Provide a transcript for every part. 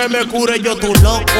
que me cure. Yo tu loco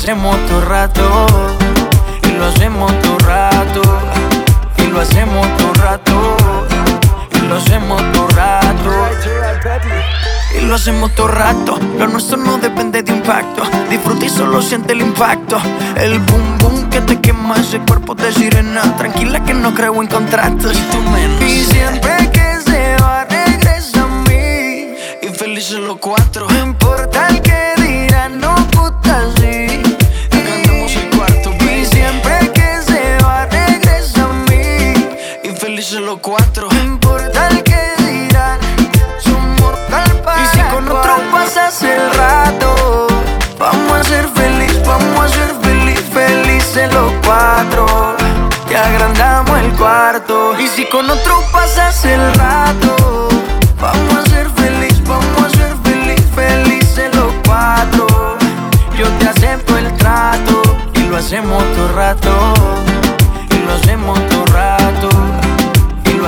hacemos todo rato. Y lo hacemos todo rato. Y lo hacemos todo rato. Y lo hacemos todo rato. Y lo hacemos todo rato. Lo nuestro no depende de impacto. Disfruta y solo siente el impacto. El boom boom que te quema ese cuerpo de sirena. Tranquila que no creo en contratos. Y tú menos. Y siempre que se va, regresa a mí. Y felices los cuatro. No importa cuatro. No importa el que dirán, somos tal para Y si con otro pasas el rato, vamos a ser feliz, vamos a ser feliz, felices los cuatro. Te agrandamos el cuarto. Y si con otro pasas el rato, vamos a ser feliz, vamos a ser feliz, felices los cuatro. Yo te acepto el trato y lo hacemos todo rato.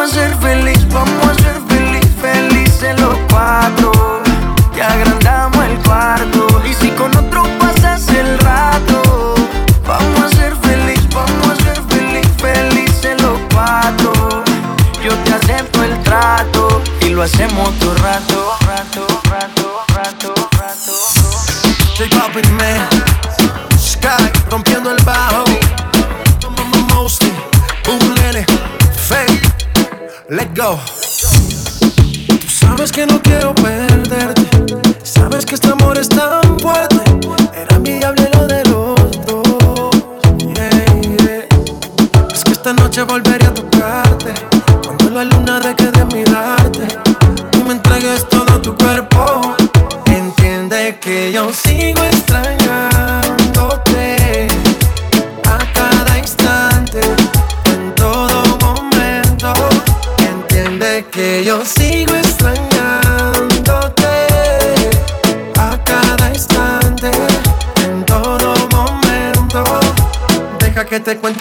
Vamos a ser feliz, vamos a ser feliz, felices los cuatro. Te agrandamos el cuarto. Y si con otro pasas el rato, vamos a ser feliz, vamos a ser feliz, felices los cuatro. Yo te acepto el trato y lo hacemos todo rato, rato, rato, rato, rato. J Balvin, man. Sky, rompiendo el bajo let go. Tú sabes que no quiero perderte. Sabes que este amor es tan fuerte. Era mi lo de los dos. Yeah, yeah. Es que esta noche volveré a tu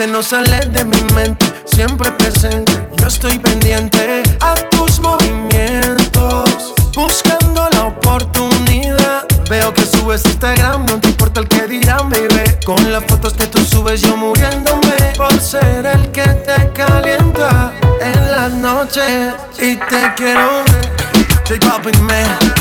no sale de mi mente, siempre presente. Yo estoy pendiente a tus movimientos, buscando la oportunidad. Veo que subes Instagram, no te importa el que dirán, baby. Con las fotos que tú subes, yo muriéndome por ser el que te calienta en las noches. Y te quiero ver, J Balvin, man.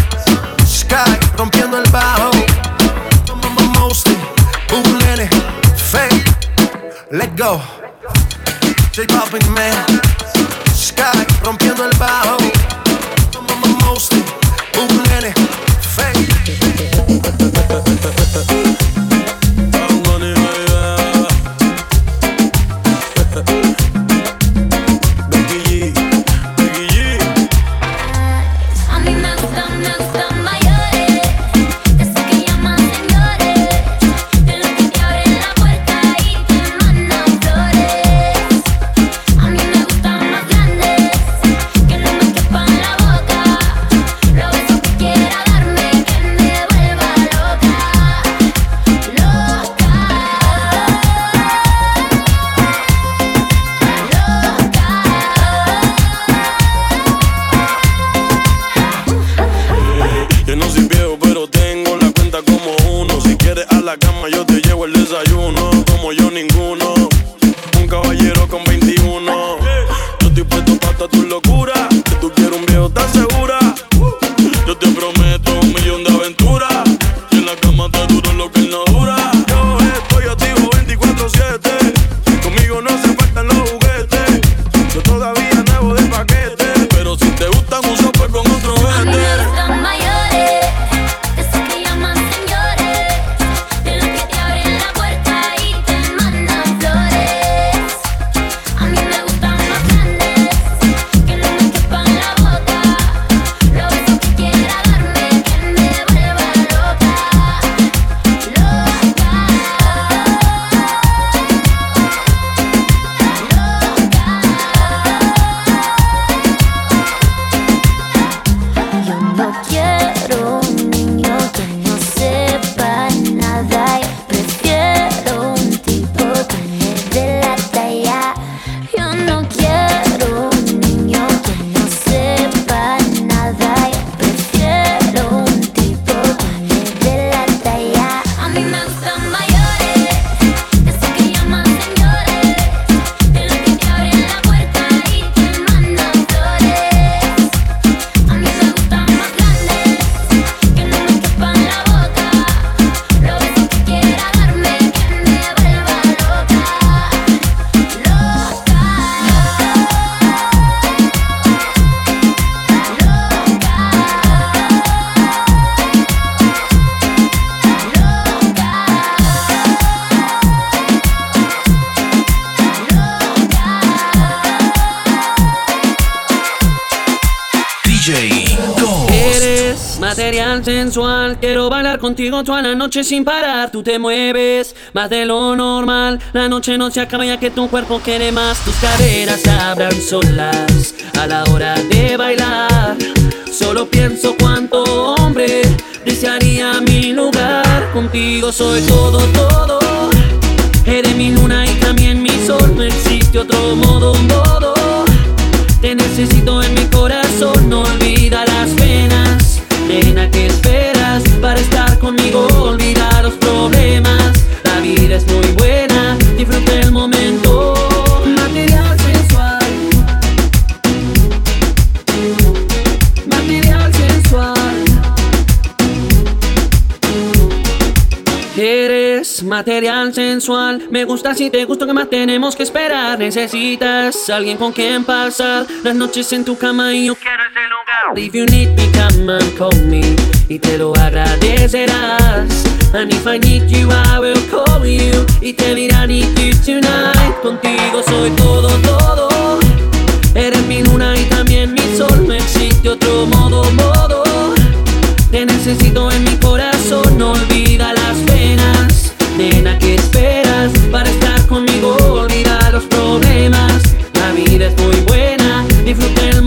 contigo toda la noche sin parar. Tú te mueves más de lo normal. La noche no se acaba ya que tu cuerpo quiere más. Tus caderas hablan solas a la hora de bailar. Solo pienso cuánto hombre desearía mi lugar. Contigo soy todo, todo. Eres mi luna y también mi sol. No existe otro modo, modo. Te necesito en mi corazón. No olvida las penas. Nena que espera conmigo, olvida los problemas. La vida es muy buena, disfruta el momento. Material sensual. Material sensual. Eres material sensual. Me gusta si te gusto que más tenemos que esperar. Necesitas alguien con quien pasar las noches en tu cama y yo quiero ese lugar. If you need me, come and call me y te lo agradecerás. And if I need you, I will call you y te dirá need you tonight. Contigo soy todo, todo. Eres mi luna y también mi sol. No existe otro modo, modo. Te necesito en mi corazón. No olvida las penas. Nena, ¿qué esperas para estar conmigo? Olvida los problemas. La vida es muy buena. Disfruta el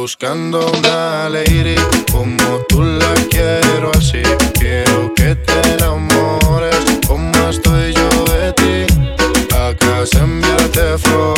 buscando una lady como tú la quiero así. Quiero que te enamores como estoy yo de ti. Acá enviarte flores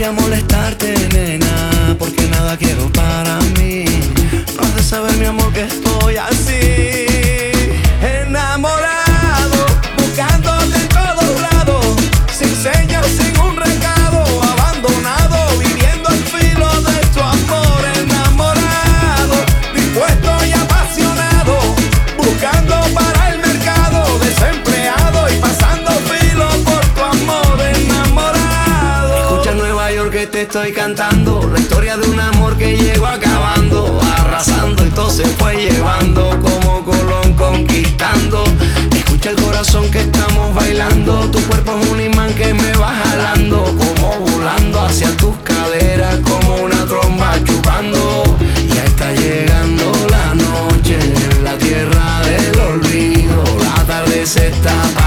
Voy a molestarte, nena, porque nada quiero para mí. No has de saber, mi amor, que estoy así. Estoy cantando, la historia de un amor que llegó acabando, arrasando y todo se fue llevando como Colón conquistando. Escucha el corazón que estamos bailando, tu cuerpo es un imán que me va jalando, como volando hacia tus caderas, como una tromba chupando. Ya está llegando la noche en la tierra del olvido, la tarde se está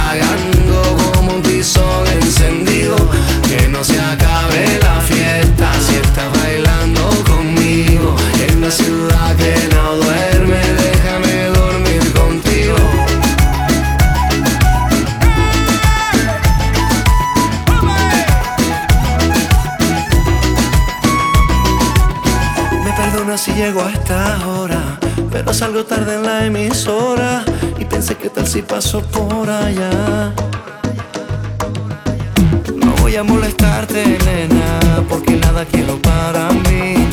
llego a esta hora, pero salgo tarde en la emisora y pensé que tal si paso por allá. No voy a molestarte, nena, porque nada quiero para mí.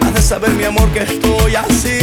Has de saber, mi amor, que estoy así,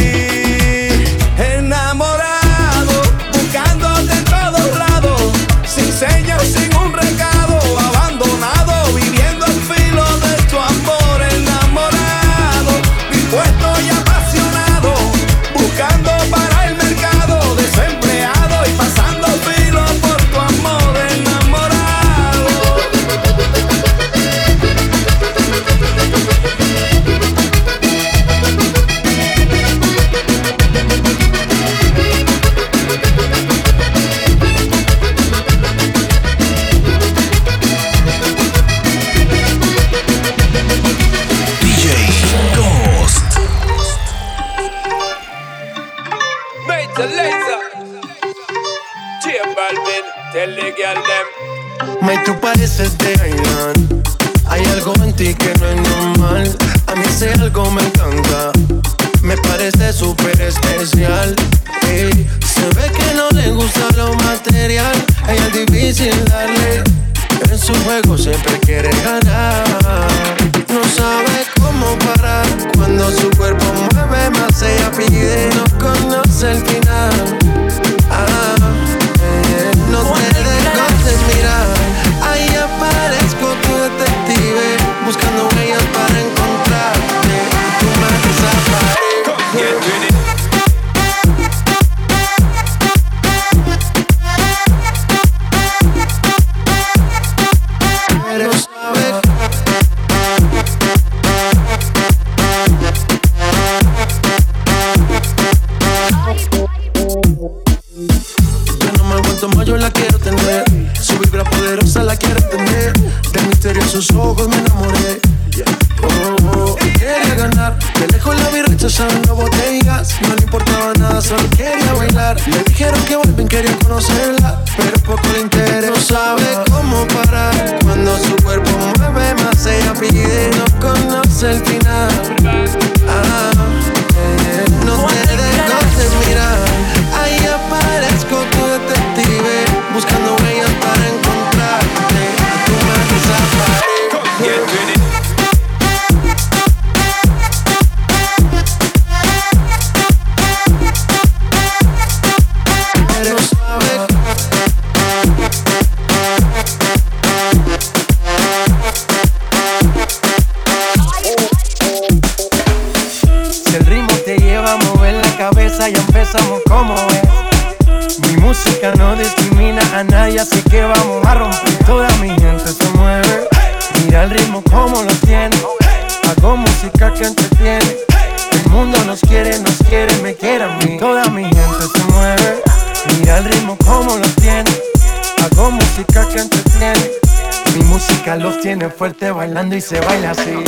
Mi música los tiene fuerte bailando y se baila así.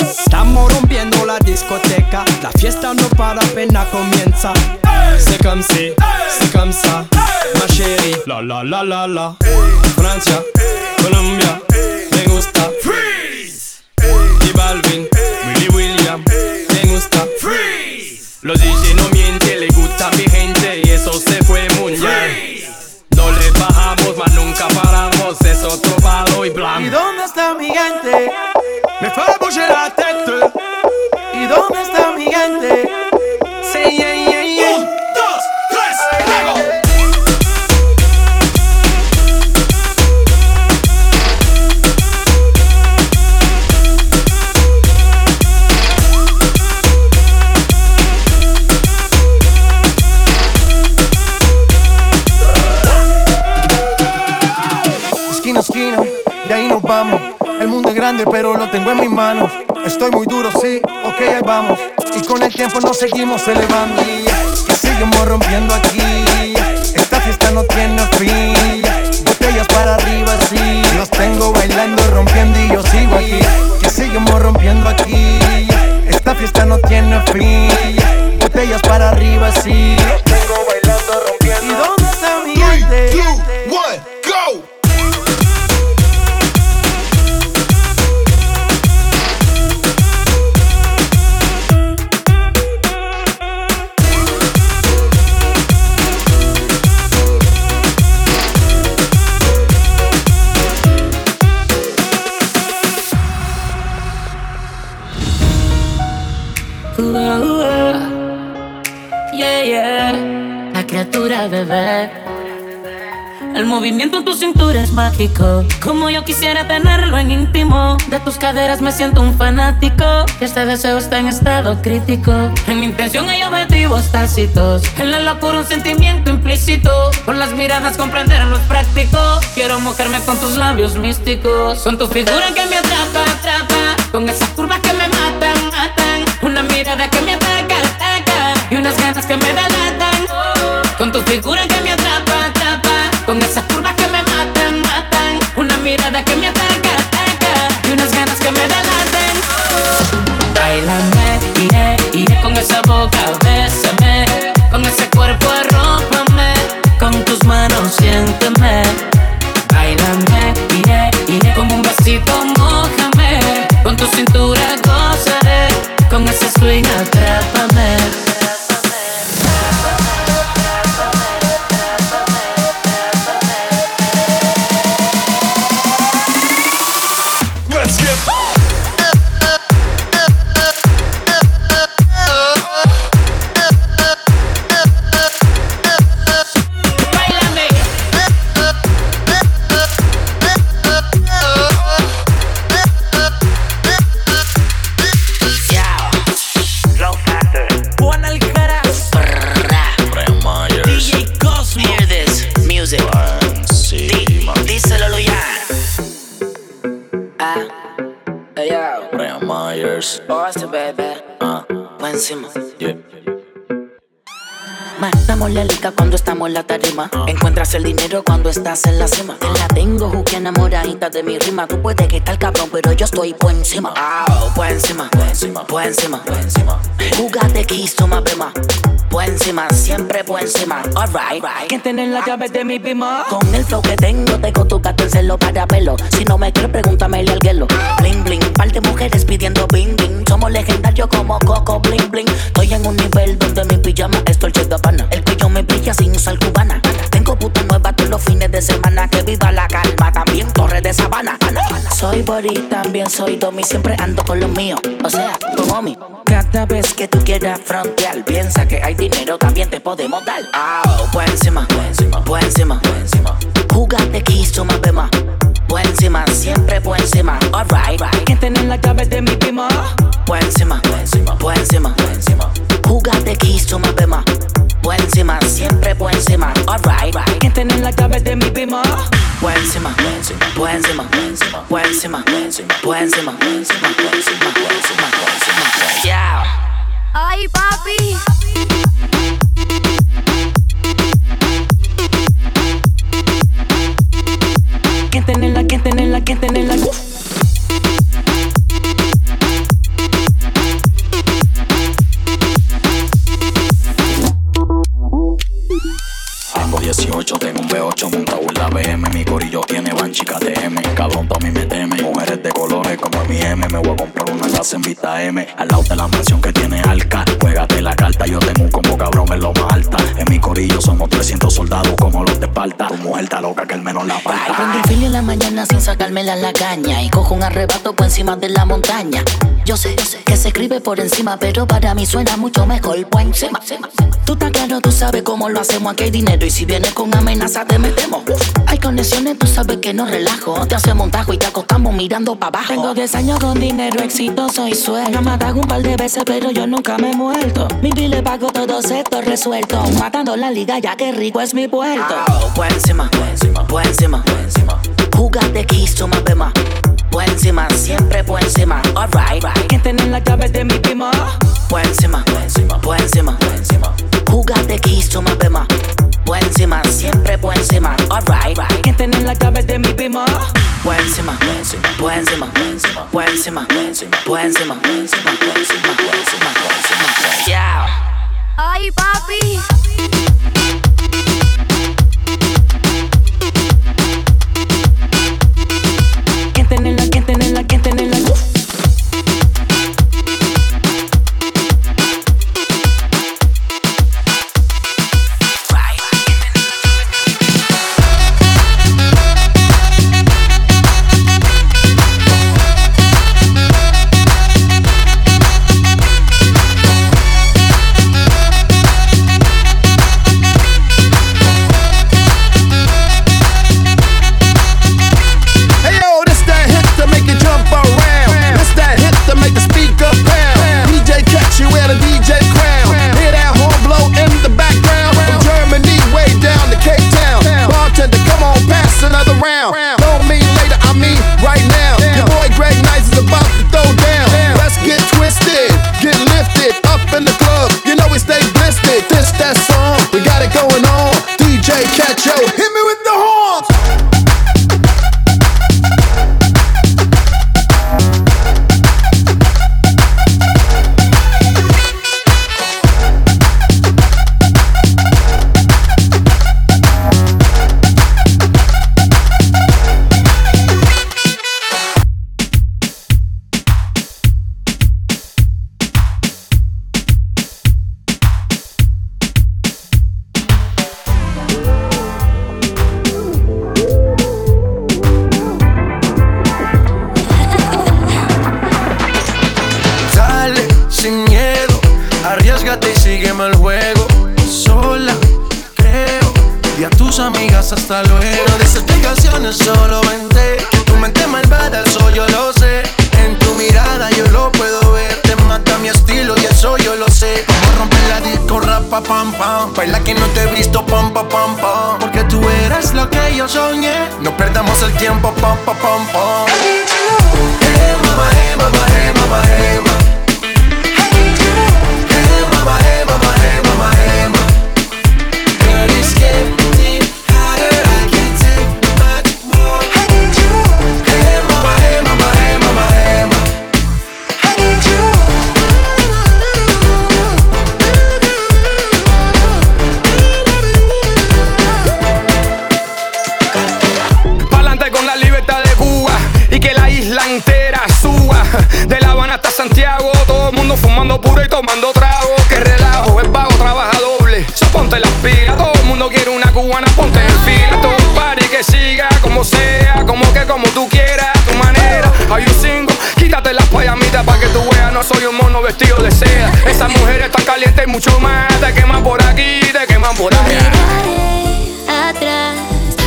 Estamos rompiendo la discoteca, la fiesta no para apenas comienza. C'est si, c'est comme ça, ma chérie. La la la la. Francia, Colombia, me gusta. Freeze. Y Balvin, Willy William, me gusta. Freeze. Los DJ no mienten, le gusta a mi gente y eso se fue muy bien. No le bajamos, mas nunca paramos, es otro palo y ¿Y blanco. dónde está mi gente? Me fait bouger la tête. ¿Y dónde está mi gente? Sí, El mundo es grande, pero lo tengo en mis manos. Estoy muy duro, sí, ok, ahí vamos. Y con el tiempo nos seguimos elevando. Y seguimos rompiendo aquí. Esta fiesta no tiene fin. Botellas para arriba, sí. Los tengo bailando, rompiendo y yo sigo aquí. Que seguimos rompiendo aquí. Esta fiesta no tiene fin. Botellas para arriba, sí. Mágico. Como yo quisiera tenerlo en íntimo. De tus caderas me siento un fanático. Y este deseo está en estado crítico. En mi intención hay objetivos tácitos. En la locura un sentimiento implícito. Con las miradas comprender lo práctico. Quiero mojarme con tus labios místicos. Con tu figura que me atrapa, atrapa. Con esas curvas que me matan, matan. Una mirada que me Tú puedes que tal cabrón, pero yo estoy por encima. Ah, por encima, por encima, por encima, por encima. Jugate quiso más bema. Por encima, siempre por encima. Alright, right. ¿Quién tiene la llave de mi bima? Con el flow que tengo, tengo tu gato el celo para pelo. Si no me crees, pregúntame al guelo. Bling, bling, par de mujeres pidiendo bing, bing. Somos legendarios como Coco, bling, bling. Estoy en un nivel donde mi pijama es Dolce Gabbana. El cuello me brilla sin usar cubana. Tengo puta nueva todos los fines de semana. Que viva la calma, también torre de sabana. Soy body, también soy domi. Siempre ando con los míos. O sea, tu homie. Cada vez que tú quieras frontear, piensa que hay dinero, también te podemos dar. Ah, por encima, por encima, por encima, por encima. Jugate quiso más bema. Por encima, siempre por encima. Alright, right. ¿Quién tiene la llave de mi bima? Por encima, por encima, por encima, por encima. Jugate quiso más bema. Por encima, siempre por encima. Alright, right. ¿Quién tiene la llave de mi bima? Por encima, por encima, por encima, por encima, por encima, por encima, por encima, por encima, por encima, por encima. Yeah. Ay, papi. ¿Quién tiene la, quién tiene la, Mambo. 18, tengo un B8 montado en la BM. Mi corillo tiene van chicas de M. Cabrón, pa' mí me teme. Mujeres de colores como mi M. Me voy a comprar una casa en Vista M. Al lado de la mansión que tiene Alca. Juégate la carta, yo tengo un combo cabrón en lo más alta. En mi corillo somos 300 soldados como los de Esparta. Tu mujer está loca que el menos la Ay, prendo falta. el fili en la mañana sin sacármela la caña Y cojo un arrebato por encima de la montaña Yo sé, yo sé que se escribe por encima Pero para mí suena mucho mejor por encima Tú estás claro, tú sabes cómo lo hacemos Aquí hay dinero y si vienes con amenaza te metemos Hay conexiones, tú sabes que no relajo Te hacemos un tajo y te acostamos mirando para abajo Tengo 10 años con dinero exitoso y sueldo. Me matan un par de veces, pero yo nunca me he muerto. Mi le pago todos estos resueltos. Matando la liga, ya que rico es mi puerto. Por encima, por encima, Jugate quiso más bema Por encima, siempre por encima Alright, right ¿Quién tiene la llave de mi bima? Por encima, por encima, por encima, por encima. Jugate quiso más bema. Por encima, siempre por encima. Alright, right. ¿Quién tiene la llave de mi bima? Por encima, por encima, por encima, por encima, por encima, por encima, por encima, por encima, por encima, encima. Yeah. Ay, papi. Siga como sea. Como que como tú quieras, tu manera. Hay un cinco, quítate las payamitas para que tú veas. No soy un mono vestido de seda. Esa mujer está caliente y mucho más. Te queman por aquí, te queman por allá. Miraré atrás,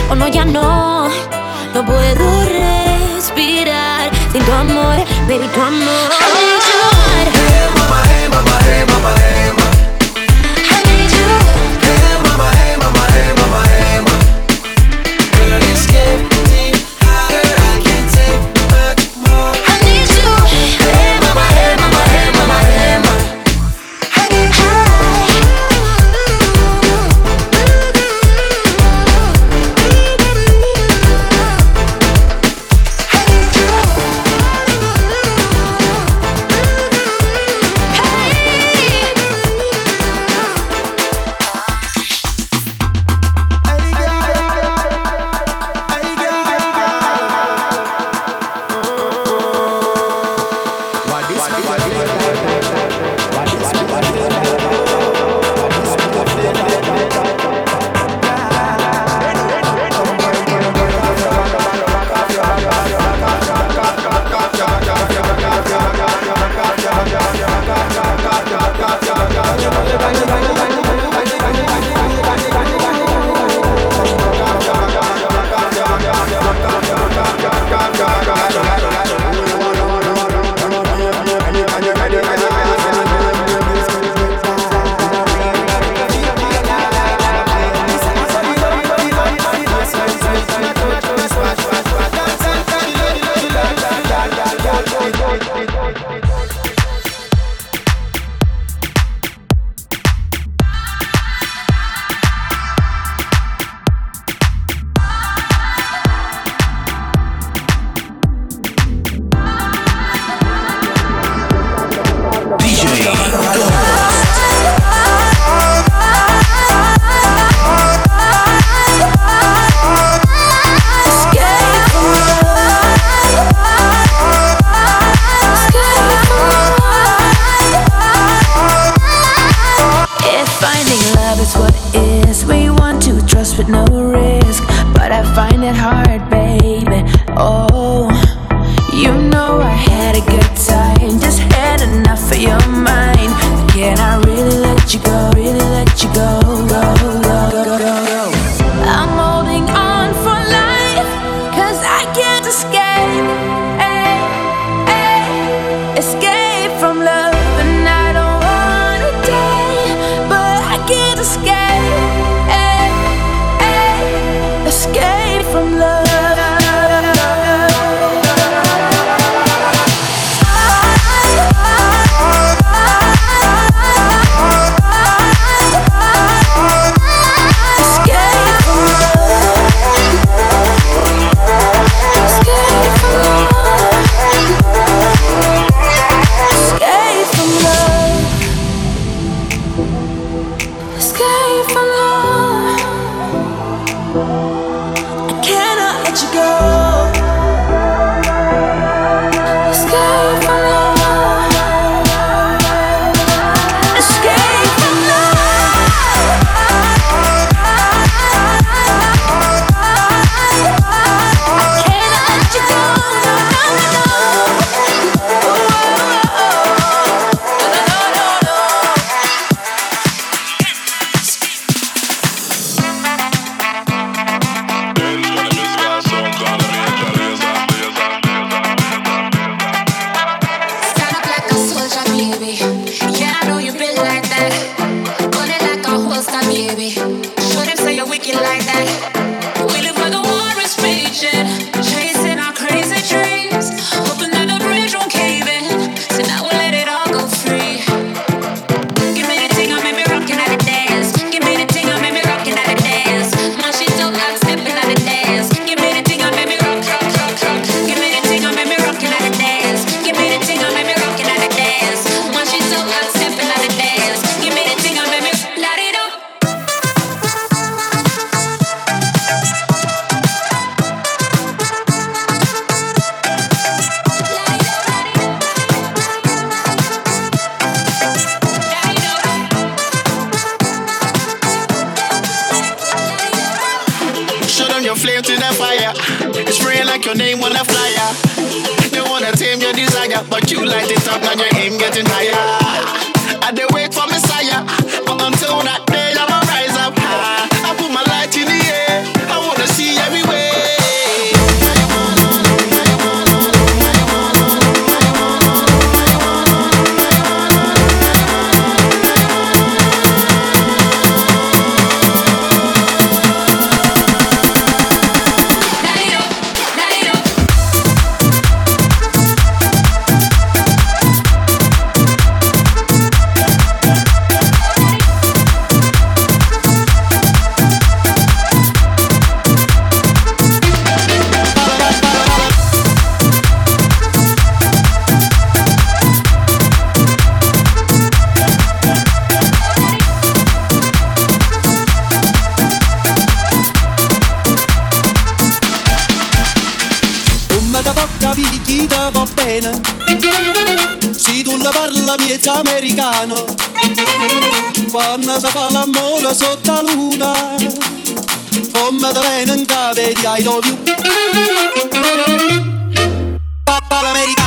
o no, ya no. No puedo respirar sin tu amor, baby, tu amor. panna sa fa l'amore sotto la luna Come da bene in I love you. Papa l'americano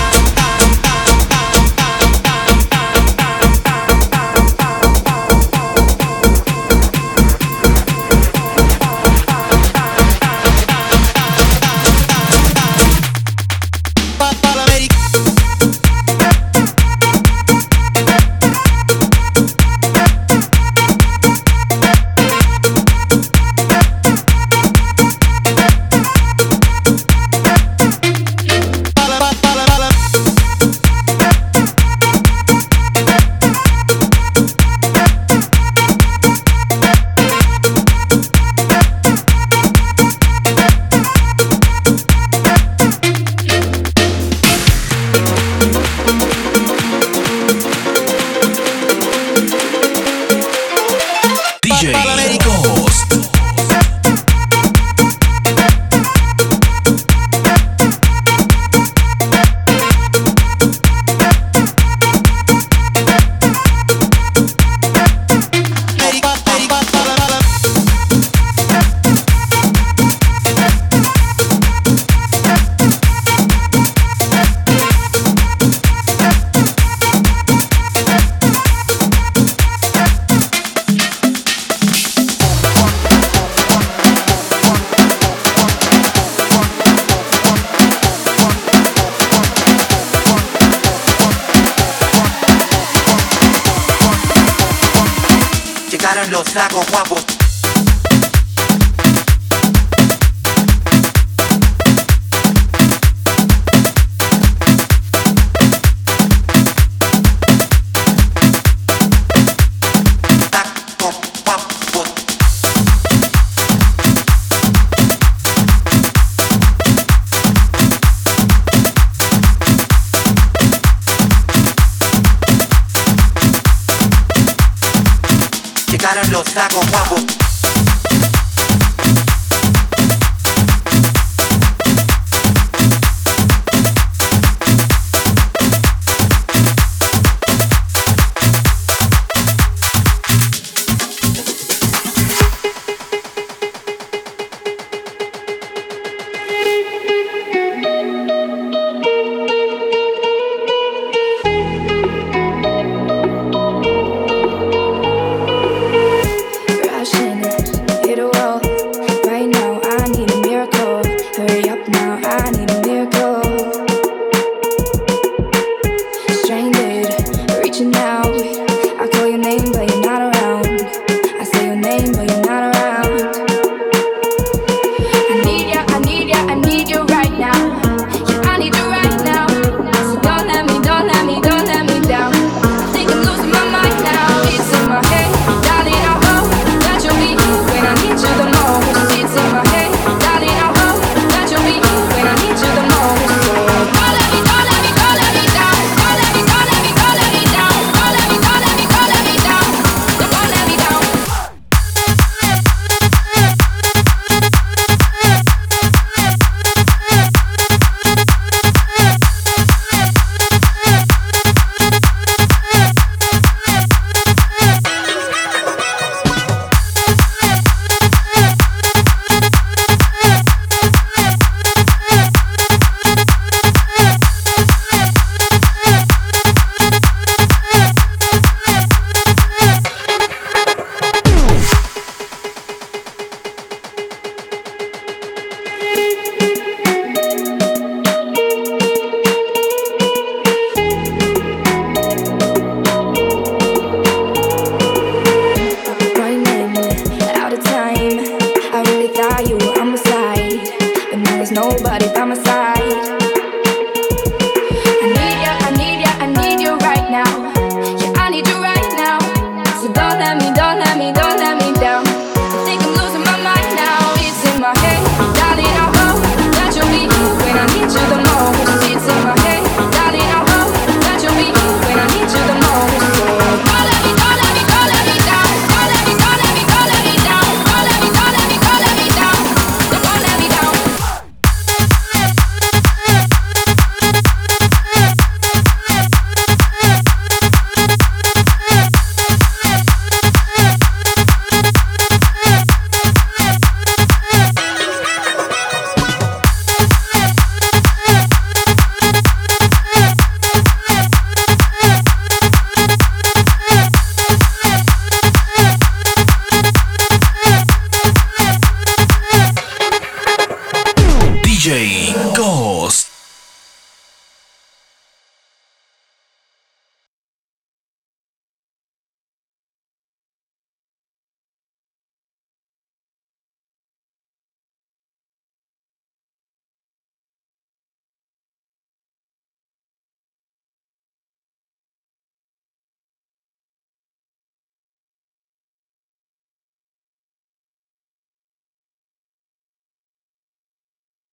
I'm beside, but now there's nobody by my side.